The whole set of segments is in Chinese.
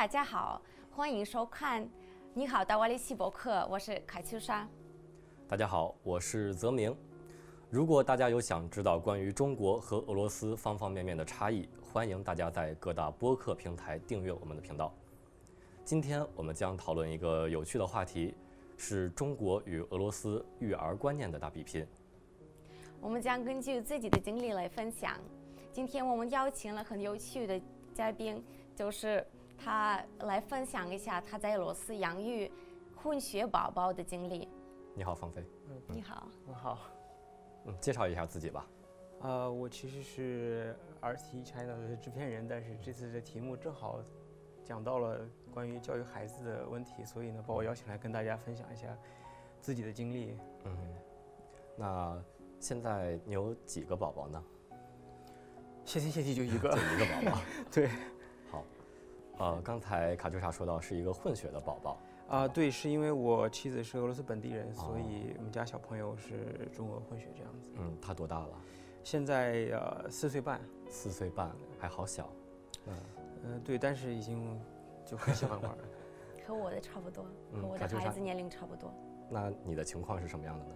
大家好，欢迎收看《你好，大瓦利西博客》，我是卡秋莎。大家好，我是泽明。如果大家有想知道关于中国和俄罗斯方方面面的差异，欢迎大家在各大播客平台订阅我们的频道。今天我们将讨论一个有趣的话题，是中国与俄罗斯育儿观念的大比拼。我们将根据自己的经历来分享。今天我们邀请了很有趣的嘉宾，就是他来分享一下他在俄罗斯养育混血宝宝的经历。你好，方飞。你好，你好，嗯，介绍一下自己吧。呃，我其实是 RT China 的制片人，但是这次的题目正好讲到了关于教育孩子的问题，所以呢，把我邀请来跟大家分享一下自己的经历。嗯，那现在你有几个宝宝呢？谢天谢地就一个 就，一个宝宝。对，好，呃，刚才卡秋莎说到是一个混血的宝宝。啊、对，是因为我妻子是俄罗斯本地人，哦所以我们家小朋友是中俄混血这样子。嗯，他多大了？现在呃四岁半，四岁半，还好小。嗯，嗯、对，但是已经就很喜欢玩儿。和我的差不多，嗯和我的孩子年龄差不多。那你的情况是什么样的呢？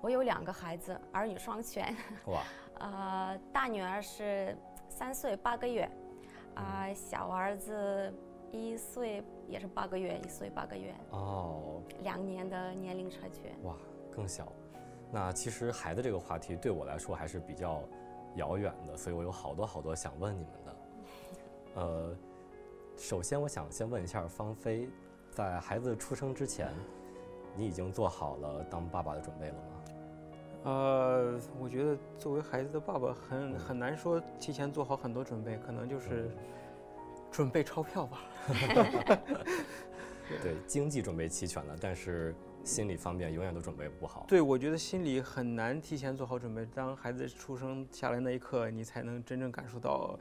我有两个孩子，儿女双全。哇，呃，大女儿是三岁八个月，啊、小儿子一岁也是八个月，一岁八个月，哦，两年的年龄差距。哇，更小。那其实孩子这个话题对我来说还是比较遥远的，所以我有好多好多想问你们的。呃，首先我想先问一下芳菲，在孩子出生之前，你已经做好了当爸爸的准备了吗？呃，我觉得作为孩子的爸爸很很难说提前做好很多准备，可能就是准备钞票吧。对，经济准备齐全了，但是心理方面永远都准备不好。对，我觉得心理很难提前做好准备。当孩子出生下来那一刻，你才能真正感受到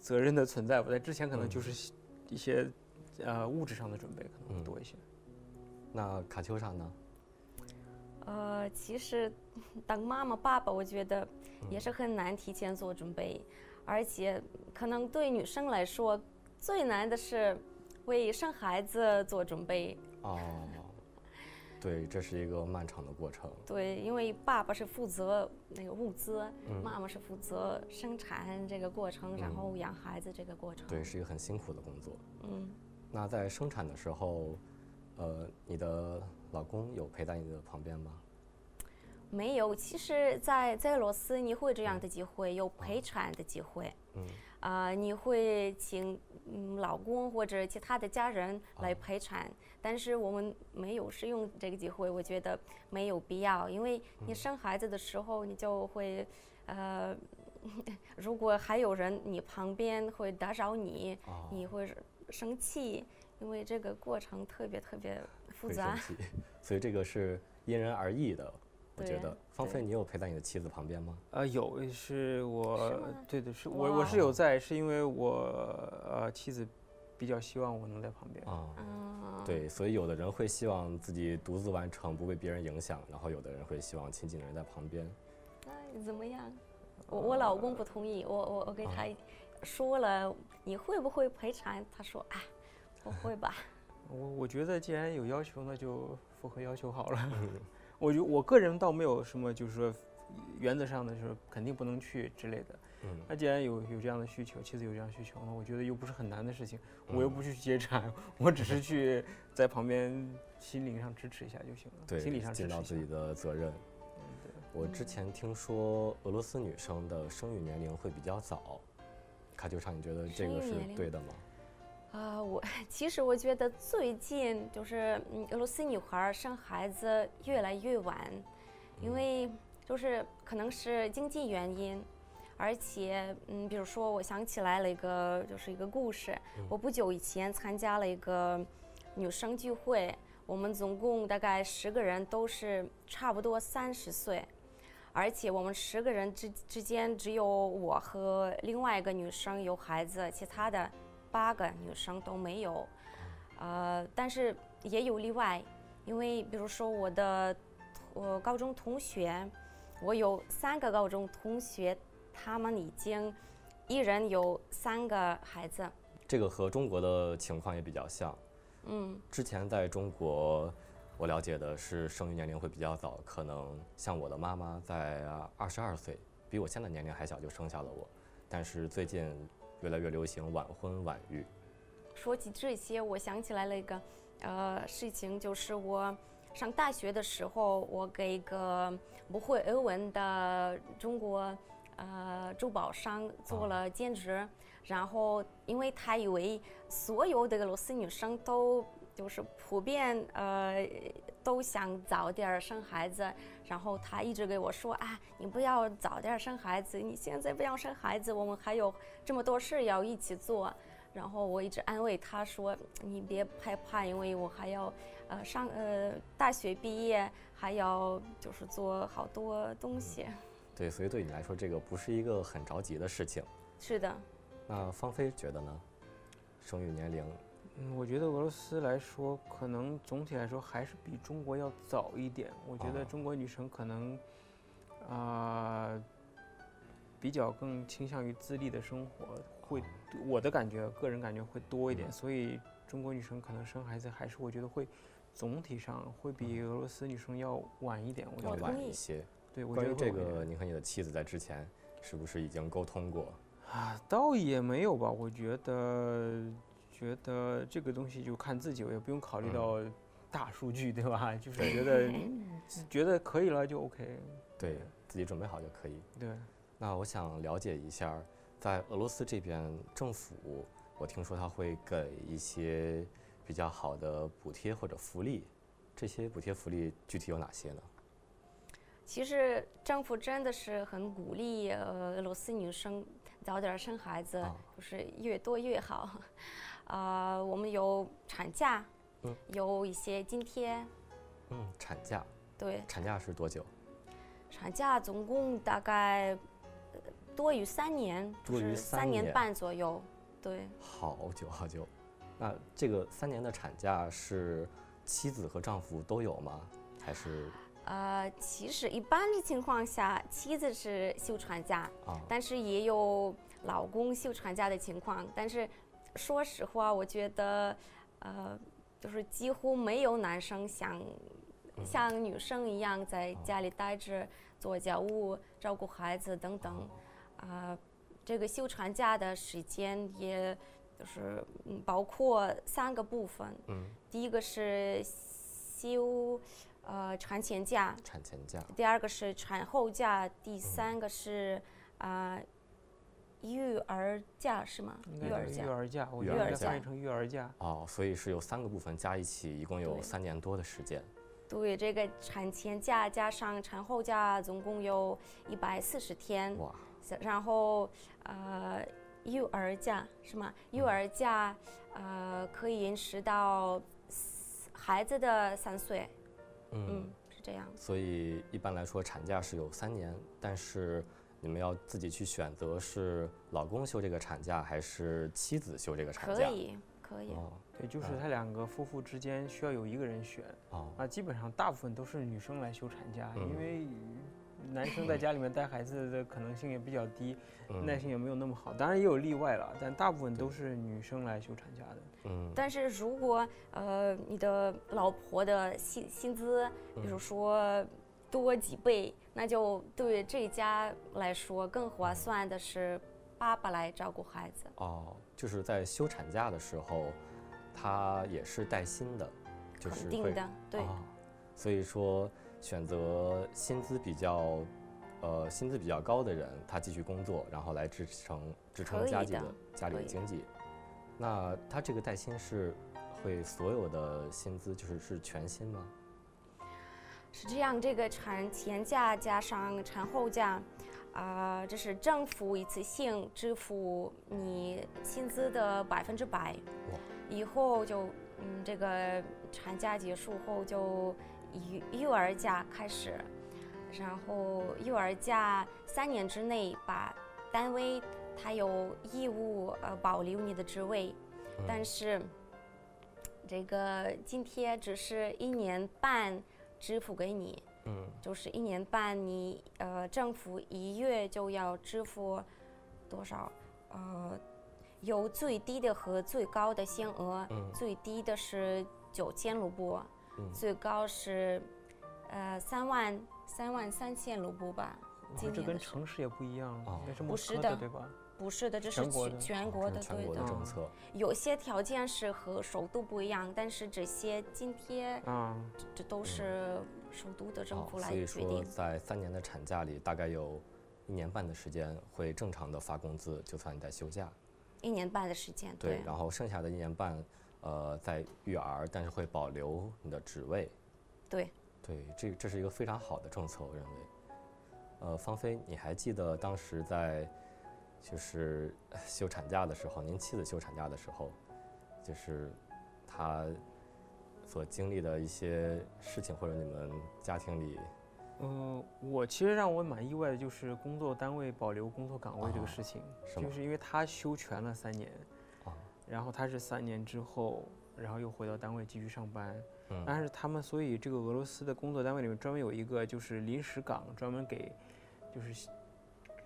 责任的存在我。在之前可能嗯就是一些呃物质上的准备可能多一些。那卡秋莎呢？呃，其实当妈妈、爸爸，我觉得也是很难提前做准备，而且可能对女生来说，最难的是为生孩子做准备。哦，对，这是一个漫长的过程。对，因为爸爸是负责那个物资，嗯妈妈是负责生产这个过程，然后养孩子这个过程。对，是一个很辛苦的工作。嗯，那在生产的时候，呃，你的老公有陪在你的旁边吗？没有。其实在，在俄罗斯你会这样的机会，有陪产的机会。嗯，啊、你会请嗯老公或者其他的家人来陪产，但是我们没有使用这个机会，我觉得没有必要，因为你生孩子的时候，你就会，呃，如果还有人你旁边会打扰你，哦你会生气，因为这个过程特别特别复会杂生。气，所以这个是因人而异的。我觉得，芳菲，你有陪在你的妻子旁边吗？呃，有是我是对对是我我是有在，是因为我呃妻子比较希望我能在旁边。啊、嗯，对，所以有的人会希望自己独自完成，不被别人影响，然后有的人会希望亲近的人在旁边。那怎么样？我我老公不同意，我我我给他说了，你会不会赔偿？他说啊，不会吧。我我觉得既然有要求，那就符合要求好了。我觉我个人倒没有什么，就是说原则上的，就是肯定不能去之类的。嗯，那既然有有这样的需求，妻子有这样的需求，那我觉得又不是很难的事情，我又嗯不去接产，我只是去在旁边心灵上支持一下就行了。对，心理上支持尽到自己。的责任。嗯对我之前听说俄罗斯女生的生育年龄会比较早，卡秋莎，你觉得这个是对的吗？啊、我 其实我觉得最近就是嗯，俄罗斯女孩儿生孩子越来越晚，因为就是可能是经济原因，而且嗯，比如说我想起来了一个就是一个故事，我不久以前参加了一个女生聚会，我们总共大概十个人都是差不多三十岁。而且我们十个人之之间只有我和另外一个女生有孩子，其他的八个女生都没有。呃，但是也有例外，因为比如说我的我高中同学，我有三个高中同学，他们已经一人有三个孩子。这个和中国的情况也比较像。嗯，之前在中国，我了解的是生育年龄会比较早，可能像我的妈妈在二十二岁，比我现在年龄还小就生下了我。但是最近越来越流行晚婚晚育。说起这些，我想起来了一个呃事情，就是我上大学的时候，我给一个不会俄文的中国呃珠宝商做了兼职，然后因为他以为所有的俄罗斯女生都就是普遍呃都想早点生孩子，然后他一直给我说啊，你不要早点生孩子，你现在不要生孩子，我们还有这么多事要一起做。然后我一直安慰他说：“你别害怕，因为我还要，呃，上呃大学毕业，还要就是做好多东西。”对，所以对你来说，这个不是一个很着急的事情。是的。那芳菲觉得呢？生育年龄？嗯，我觉得俄罗斯来说，可能总体来说还是比中国要早一点。我觉得中国女生可能，啊，比较更倾向于自立的生活。会，我的感觉，个人感觉会多一点，所以中国女生可能生孩子还是我觉得会，总体上会比俄罗斯女生要晚一点，我觉得晚一些。对，我觉得这个，你和你的妻子在之前是不是已经沟通过？啊，倒也没有吧，我觉得，觉得这个东西就看自己，我也不用考虑到大数据，对吧？就是觉得觉得可以了就 OK，对自己准备好就可以。对，那我想了解一下。在俄罗斯这边，政府我听说他会给一些比较好的补贴或者福利，这些补贴福利具体有哪些呢？其实政府真的是很鼓励呃俄罗斯女生早点生孩子，就是越多越好。啊，我们有产假，嗯，有一些津贴。嗯，产假。对。产假是多久？产假总共大概。多于三年，多于三年半左右，对。好久好久，那这个三年的产假是妻子和丈夫都有吗？还是？呃，其实一般的情况下，妻子是休产假，但是也有老公休产假的情况。但是说实话，我觉得，呃，就是几乎没有男生想像女生一样在家里待着做家务、照顾孩子等等。啊，这个休产假的时间，也就是嗯，包括三个部分。嗯。第一个是休呃产前假。产前假。第二个是产后假，第三个是啊育儿假是吗？育儿假。育儿假，育儿假翻译成育儿假。哦，所以是有三个部分加一起，一共有三年多的时间。对，这个产前假加上产后假，总共有一百四十天。哇。然后，呃，育儿假是吗？育儿假，呃，可以延迟到孩子的三岁。嗯，是这样。所以一般来说，产假是有三年，但是你们要自己去选择是老公休这个产假，还是妻子休这个产假？可以，可以。哦，对，就是他两个夫妇之间需要有一个人选。哦。啊，基本上大部分都是女生来休产假，因为。男生在家里面带孩子的可能性也比较低，耐心也没有那么好。当然也有例外了，但大部分都是女生来休产假的。嗯。但是如果呃你的老婆的薪薪资，比如说多几倍，那就对这家来说更划算的是爸爸来照顾孩子。哦，就是在休产假的时候，他也是带薪的，就是肯定的，对。所以说。选择薪资比较，呃，薪资比较高的人，他继续工作，然后来支撑支撑家里的家里的经济。那他这个带薪是会所有的薪资就是是全薪吗？是这样，这个产前假加上产后假，啊，这是政府一次性支付你薪资的百分之百。以后就嗯，这个产假结束后就。育幼儿假开始，然后幼儿假三年之内，把单位他有义务呃保留你的职位，但是这个津贴只是一年半支付给你，嗯，就是一年半你呃政府一月就要支付多少呃有最低的和最高的限额，嗯最低的是九千卢布，嗯最高是呃三万三万三千卢布吧。这年的是跟城市也不一样，哦是莫不是的对吧？不是的，这是全国的全全国的，全对的。政策。有些条件是和首都不一样，但是这些津贴啊，这都是首都的政哦府，来所以说决定。在三年的产假里，大概有一年半的时间会正常的发工资，就算你在休假。一年半的时间，对，然后剩下的一年半，呃，在育儿，但是会保留你的职位。对，对，这这是一个非常好的政策，我认为。呃，芳菲，你还记得当时在就是呃休产假的时候，您妻子休产假的时候，就是她所经历的一些事情，或者你们家庭里，呃，我其实让我蛮意外的，就是工作单位保留工作岗位这哦个事情，是就是因为他休全了三年，啊然后他是三年之后，然后又回到单位继续上班，嗯。但是他们所以这个俄罗斯的工作单位里面专门有一个就是临时岗，专门给就是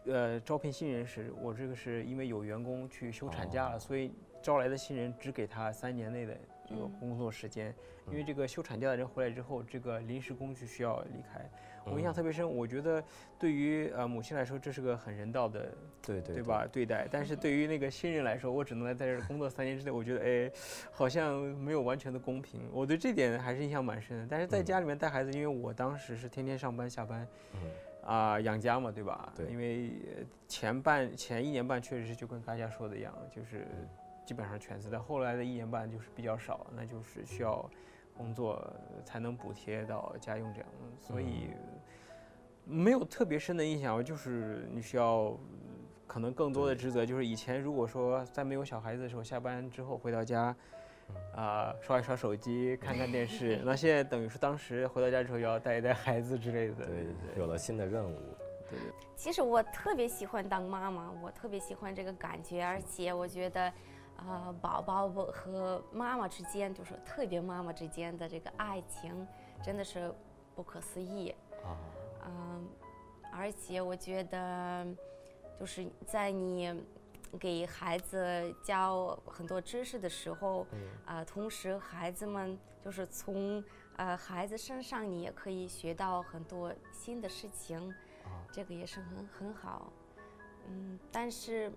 呃招聘新人时，我这个是因为有员工去休产假了，哦所以招来的新人只给他三年内的这个嗯工作时间，因嗯为这个休产假的人回来之后，这个临时工就需要离开。我印象嗯特别深，我觉得对于呃母亲来说，这是个很人道的对对对吧？对待，但是对于那个新人来说，我只能在在这工作三年之内，我觉得哎，好像没有完全的公平。我对这点还是印象蛮深的。但是在嗯家里面带孩子，因为我当时是天天上班下班嗯啊、养家嘛，对吧？对因为呃前半前一年半确实是就跟大家说的一样，就是嗯基本上全职，但后来的一年半就是比较少，那就是需要工作才能补贴到家用这样，所以没有特别深的印象，就是你需要可能更多的职责，就是以前如果说在没有小孩子的时候，下班之后回到家。嗯啊、刷一刷手机，看看电视。那现在等于是当时回到家之后要带一带孩子之类的。对，有了新的任务。对对其实我特别喜欢当妈妈，我特别喜欢这个感觉，而且我觉得，呃，宝宝和妈妈之间，就是特别妈妈之间的这个爱情，真的是不可思议。啊，嗯，而且我觉得，就是在你给孩子教很多知识的时候，嗯。啊、同时孩子们就是从呃孩子身上，你也可以学到很多新的事情，啊。这个也是很很好。嗯，但是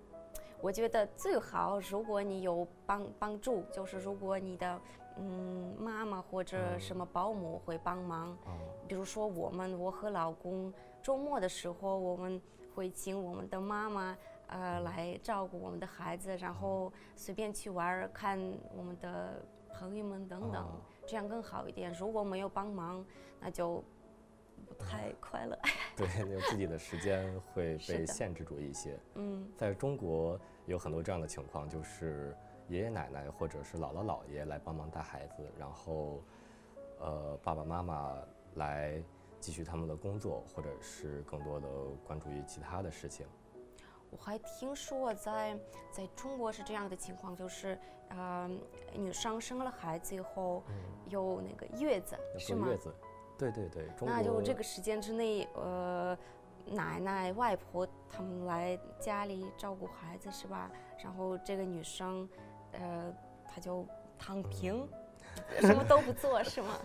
我觉得最好，如果你有帮帮助，就是如果你的嗯妈妈或者嗯什么保姆会帮忙，啊。比如说我们，我和老公周末的时候，我们会请我们的妈妈，呃，来照顾我们的孩子，然后随便去玩儿，看我们的朋友们等等，哦这样更好一点。如果没有帮忙，那就不太快乐。对，有自己的时间会被限制住一些。嗯，在中国有很多这样的情况，就是爷爷奶奶或者是姥姥姥爷来帮忙带孩子，然后呃爸爸妈妈来继续他们的工作，或者是更多的关注于其他的事情。我还听说在在中国是这样的情况，就是呃，女生生了孩子以后有那个月子，是吗月？子，对对对，中那就这个时间之内，呃，奶奶、外婆他们来家里照顾孩子是吧？然后这个女生，呃，她就躺平，什么都不做是吗？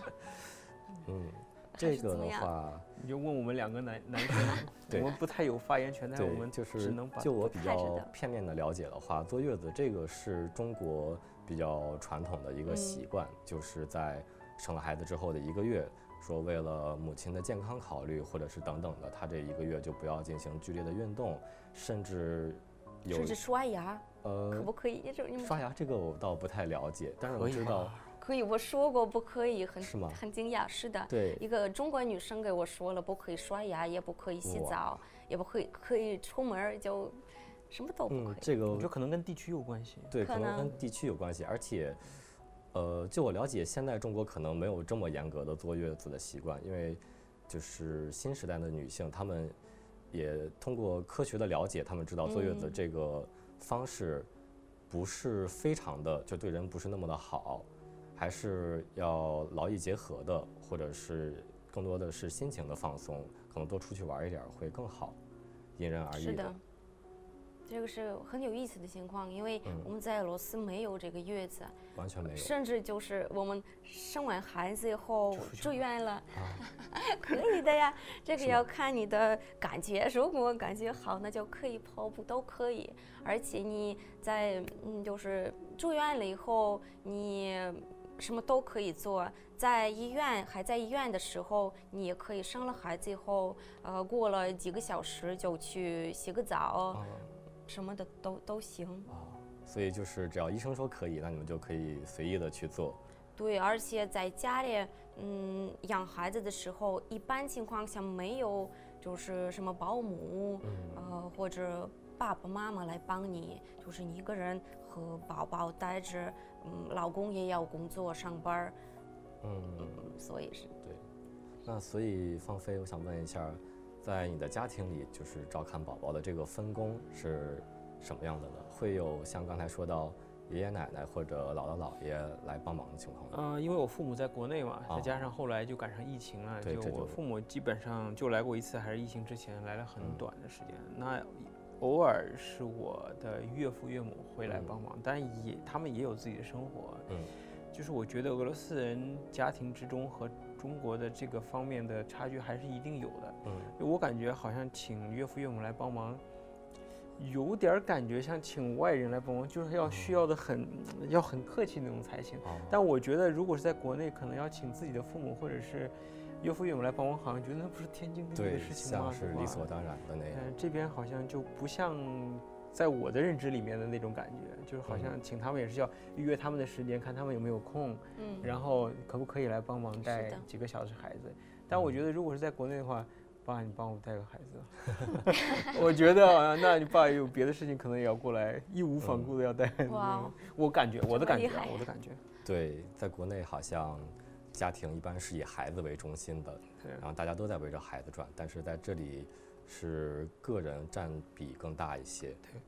嗯，还这个的话，你就问我们两个男男生，我们不太有发言权，但是我，们就是只能把就我比较片面的了解的话，坐月子这个是中国比较传统的一个嗯习惯，就是在生了孩子之后的一个月，说为了母亲的健康考虑，或者是等等的，她这一个月就不要进行剧烈的运动，甚至有甚至刷牙，可呃不可以？刷牙这个我倒不太了解，但是我知道吧可以？我说过不可以，很是吗很惊讶，是的。对一个中国女生给我说了，不可以刷牙，也不可以洗澡，也不可以可以出门，就什么都不可以。，嗯这个我觉得可能跟地区有关系。对，可可能跟地区有关系，而且，呃，就我了解，现在中国可能没有这么严格的坐月子的习惯，因为就是新时代的女性，她们也通过科学的了解，她们知道坐月子嗯这个方式不是非常的，就对人不是那么的好，还是要劳逸结合的，或者是更多的是心情的放松，可能多出去玩一点儿会更好，因人而异是的，这个是很有意思的情况，因为嗯我们在俄罗斯没有这个月子，完全没有甚至就是我们生完孩子以后住院了，啊，可以的呀，这个要看你的感觉，如果感觉好，那就可以跑步都可以。而且你在嗯，就是住院了以后，你什么都可以做。在医院还在医院的时候，你也可以生了孩子以后，呃，过了几个小时就去洗个澡，啊什么的都都行。啊，所以就是只要医生说可以，那你们就可以随意的去做。对，而且在家里，嗯，养孩子的时候，一般情况下没有就是什么保姆，嗯呃，或者爸爸妈妈来帮你，就是你一个人和宝宝待着，嗯，老公也要工作上班儿，嗯，嗯，所以是对那所以芳菲，我想问一下，在你的家庭里，就是照看宝宝的这个分工是什么样的呢？会有像刚才说到爷爷奶奶或者姥姥姥爷来帮忙的情况吗？呃，因为我父母在国内嘛，哦再加上后来就赶上疫情了，就我父母基本上就来过一次，还是疫情之前来了很嗯短的时间。那偶尔是我的岳父岳母会来嗯帮忙，但也他们也有自己的生活。嗯就是我觉得俄罗斯人家庭之中和中国的这个方面的差距还是一定有的。嗯我感觉好像请岳父岳母来帮忙，有点感觉像请外人来帮忙，就是要需要的很要很客气那种才行。哦，但我觉得如果是在国内，可能要请自己的父母或者是岳父岳母来帮我，好像觉得那不是天经地义的，事情吗？像是理所当然的那样。嗯，这边好像就不像在我的认知里面的那种感觉，就是好嗯像请他们也是要预约他们的时间，看他们有没有空，嗯，然后可不可以来帮忙带几个小时孩子。但我觉得如果是在国内的话，爸，你帮我带个孩子，我觉得好像，那你爸有别的事情，可能也要过来，义无反顾的要带孩子。哇哦我感觉，我的感觉我的感觉，对，在国内好像家庭一般是以孩子为中心的，然后大家都在围着孩子转，但是在这里是个人占比更大一些。对，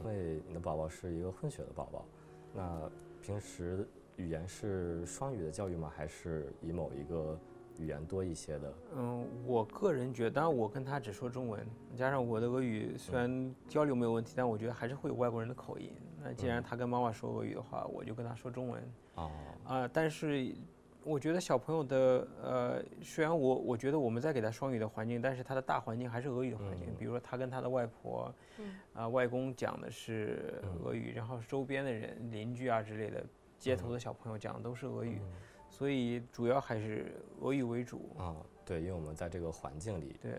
因为你的宝宝是一个混血的宝宝，那平时语言是双语的教育吗？还是以某一个语言多一些的？嗯，我个人觉得，当然我跟他只说中文，加上我的俄语虽然交流没有问题，但我觉得还是会有外国人的口音。那既然嗯他跟妈妈说俄语的话，我就跟他说中文哦，啊、但是我觉得小朋友的呃，虽然我我觉得我们在给他双语的环境，但是他的大环境还是俄语的环境。嗯比如说他跟他的外婆，嗯啊、外公讲的是嗯俄语，然后周边的人邻居啊之类的，街头的小朋友讲的都是俄语，所以主要还是俄语为主。啊、对，因为我们在这个环境里，对。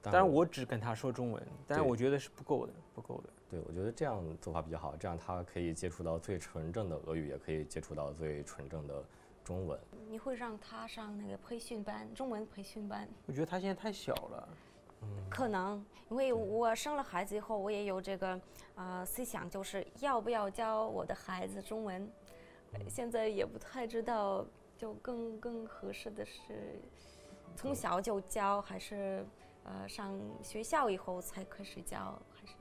当当然，我只跟他说中文，但是我觉得是不够的，不够的。对我觉得这样做法比较好，这样他可以接触到最纯正的俄语，也可以接触到最纯正的中文。你会让他上那个培训班，中文培训班？我觉得他现在太小了，可能，因为我生了孩子以后，我也有这个呃思想，就是要不要教我的孩子中文。呃现在也不太知道，就更更合适的是从小就教，还是呃上学校以后才开始教，还是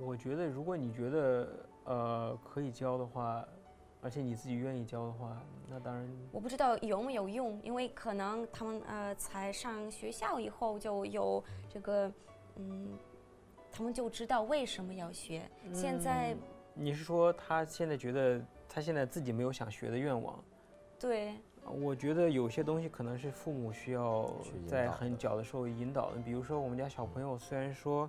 我觉得如果你觉得呃可以教的话，而且你自己愿意教的话，那当然我不知道有没有用，因为可能他们呃才上学校以后就有这个嗯，他们就知道为什么要学。现在嗯你是说他现在觉得他现在自己没有想学的愿望？对。我觉得有些东西可能是父母需要在很小的时候引导的，比如说我们家小朋友虽然说，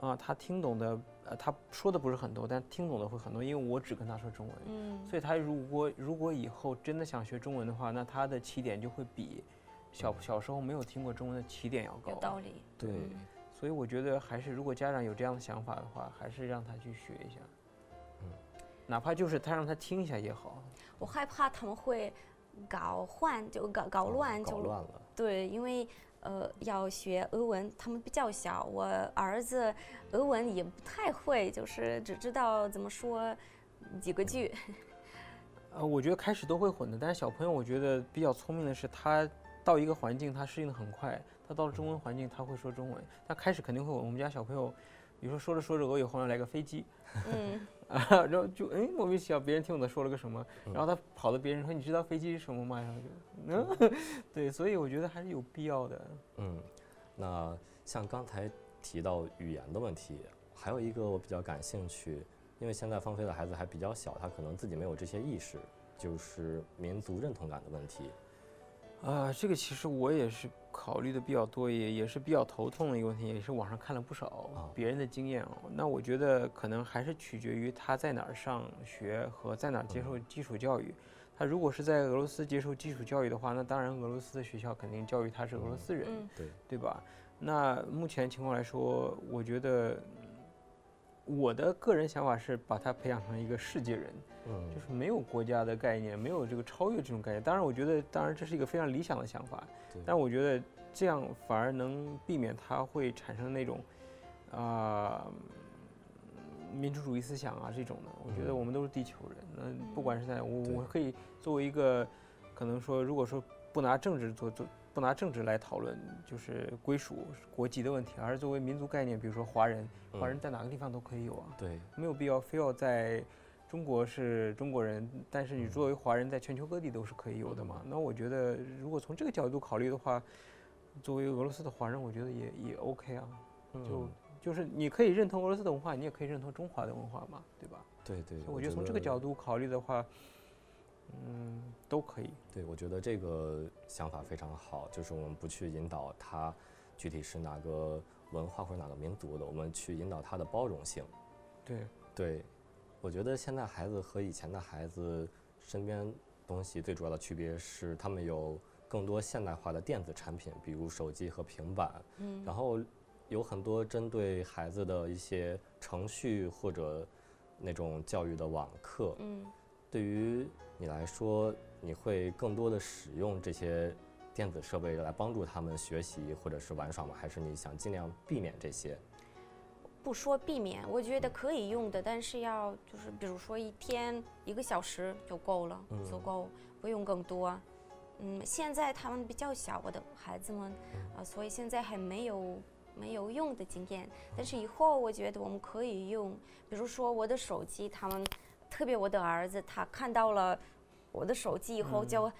啊、他听懂的，呃，他说的不是很多，但听懂的会很多，因为我只跟他说中文，嗯，所以他如果如果以后真的想学中文的话，那他的起点就会比小小时候没有听过中文的起点要高。有道理。对，嗯所以我觉得还是如果家长有这样的想法的话，还是让他去学一下，嗯哪怕就是他让他听一下也好。我害怕他们会搞混，就搞搞哦乱，就搞乱了。对，因为呃要学俄文，他们比较小，我儿子俄文也不太会，就是只知道怎么说几个句。呃，我觉得开始都会混的，但是小朋友我觉得比较聪明的是，他到一个环境他适应的很快，他到了中文环境他会说中文，他开始肯定会混。我们家小朋友，比如说说着说着俄语，忽然来个飞机，嗯，啊，然后就哎莫名其妙，别人听我的说了个什么，然后他跑到别人说你知道飞机是什么吗？然后就嗯，对，所以我觉得还是有必要的。嗯，那像刚才提到语言的问题，还有一个我比较感兴趣，因为现在放飞的孩子还比较小，他可能自己没有这些意识，就是民族认同感的问题。啊，这个其实我也是考虑的比较多，也也是比较头痛的一个问题，也是网上看了不少别人的经验哦。那我觉得可能还是取决于他在哪儿上学和在哪儿接受基础教育。他如果是在俄罗斯接受基础教育的话，那当然俄罗斯的学校肯定教育他是俄罗斯人，对对吧？那目前情况来说，我觉得我的个人想法是把他培养成一个世界人。嗯，就是没有国家的概念，没有这个超越这种概念。当然，我觉得，当然这是一个非常理想的想法，但我觉得这样反而能避免他会产生那种，啊，民主主义思想啊这种的。我觉得我们都是地球人，那不管是在我，我可以作为一个，可能说，如果说不拿政治做做，不拿政治来讨论，就是归属国籍的问题，而是作为民族概念，比如说华人，华人在哪个地方都可以有啊，对，没有必要非要在。中国是中国人，但是你作为华人，在全球各地都是可以有的嘛。那我觉得，如果从这个角度考虑的话，作为俄罗斯的华人，我觉得也也 OK 啊。就就是你可以认同俄罗斯的文化，你也可以认同中华的文化嘛，对吧？对对。我觉得从这个角度考虑的话，嗯，都可以。对，我觉得这个想法非常好，就是我们不去引导他具体是哪个文化或者哪个民族的，我们去引导他的包容性。对对。我觉得现在孩子和以前的孩子身边东西最主要的区别是，他们有更多现代化的电子产品，比如手机和平板。嗯。然后有很多针对孩子的一些程序或者那种教育的网课。嗯。对于你来说，你会更多的使用这些电子设备来帮助他们学习或者是玩耍吗？还是你想尽量避免这些？不说避免，我觉得可以用的，但是要就是比如说一天一个小时就够了，足够，不用更多。嗯，现在他们比较小，我的孩子们啊，所以现在还没有没有用的经验。但是以后我觉得我们可以用，比如说我的手机，他们特别我的儿子，他看到了我的手机以后就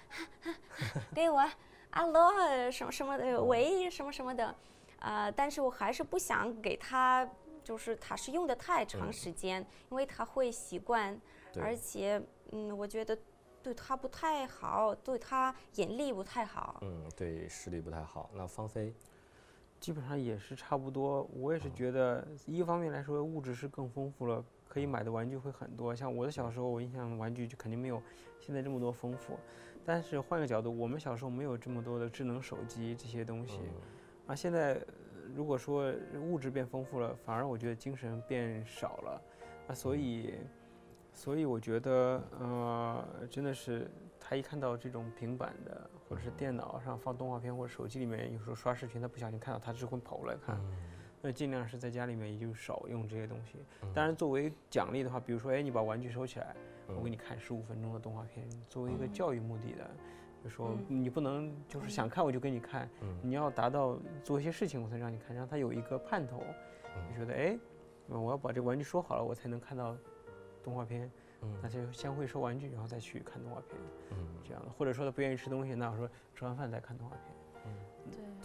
给我阿罗什么什么的喂什么什么的，啊，但是我还是不想给他。就是他是用的太长时间，因为他会习惯，而且嗯，我觉得对他不太好，对他眼力不太好。嗯，对视力不太好。那芳菲，基本上也是差不多。我也是觉得，一方面来说，物质是更丰富了，可以买的玩具会很多。像我的小时候，我印象玩具就肯定没有现在这么多丰富。但是换个角度，我们小时候没有这么多的智能手机这些东西，啊，现在。如果说物质变丰富了，反而我觉得精神变少了，啊，所以，所以我觉得，呃，真的是他一看到这种平板的，或者是电脑上放动画片，或者手机里面有时候刷视频，他不小心看到，他就会跑过来看。那尽量是在家里面也就少用这些东西。当然，作为奖励的话，比如说，哎，你把玩具收起来，我给你看十五分钟的动画片，作为一个教育目的的。就说你不能就是想看我就给你看，你要达到做一些事情我才让你看，让他有一个盼头。你觉得哎，我要把这个玩具收好了，我才能看到动画片。那就先会收玩具，然后再去看动画片。这样的，或者说他不愿意吃东西，那我说吃完饭再看动画片。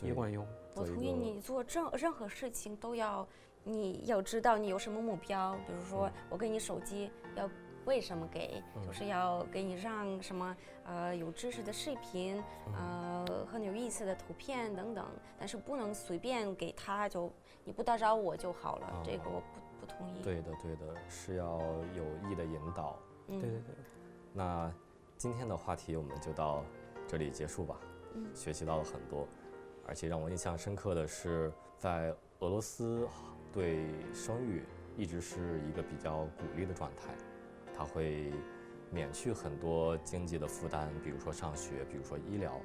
对，也管用。我同意你做任任何事情都要，你要知道你有什么目标。比如说我给你手机要。为什么给？就是要给你让什么呃有知识的视频，呃很有意思的图片等等，但是不能随便给他，就你不打扰我就好了。这个我不不同意。对的对的，是要有意的引导。对对对。那今天的话题我们就到这里结束吧。嗯。学习到了很多，而且让我印象深刻的是，在俄罗斯对生育一直是一个比较鼓励的状态。它会免去很多经济的负担，比如说上学，比如说医疗，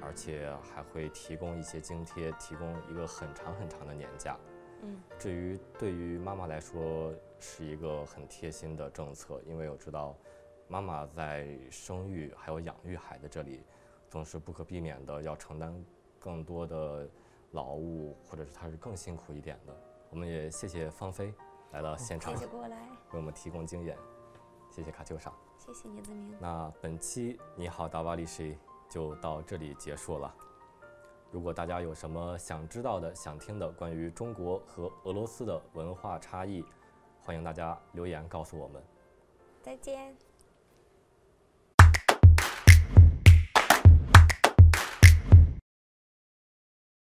而且还会提供一些津贴，提供一个很长很长的年假。嗯，至于对于妈妈来说，是一个很贴心的政策，因为我知道，妈妈在生育还有养育孩子这里，总是不可避免的要承担更多的劳务，或者是他是更辛苦一点的。我们也谢谢芳菲来到现场，谢谢过来为我们提供经验。谢谢卡秋莎，谢谢你子明。那本期你好，达瓦利西就到这里结束了。如果大家有什么想知道的、想听的关于中国和俄罗斯的文化差异，欢迎大家留言告诉我们。再见。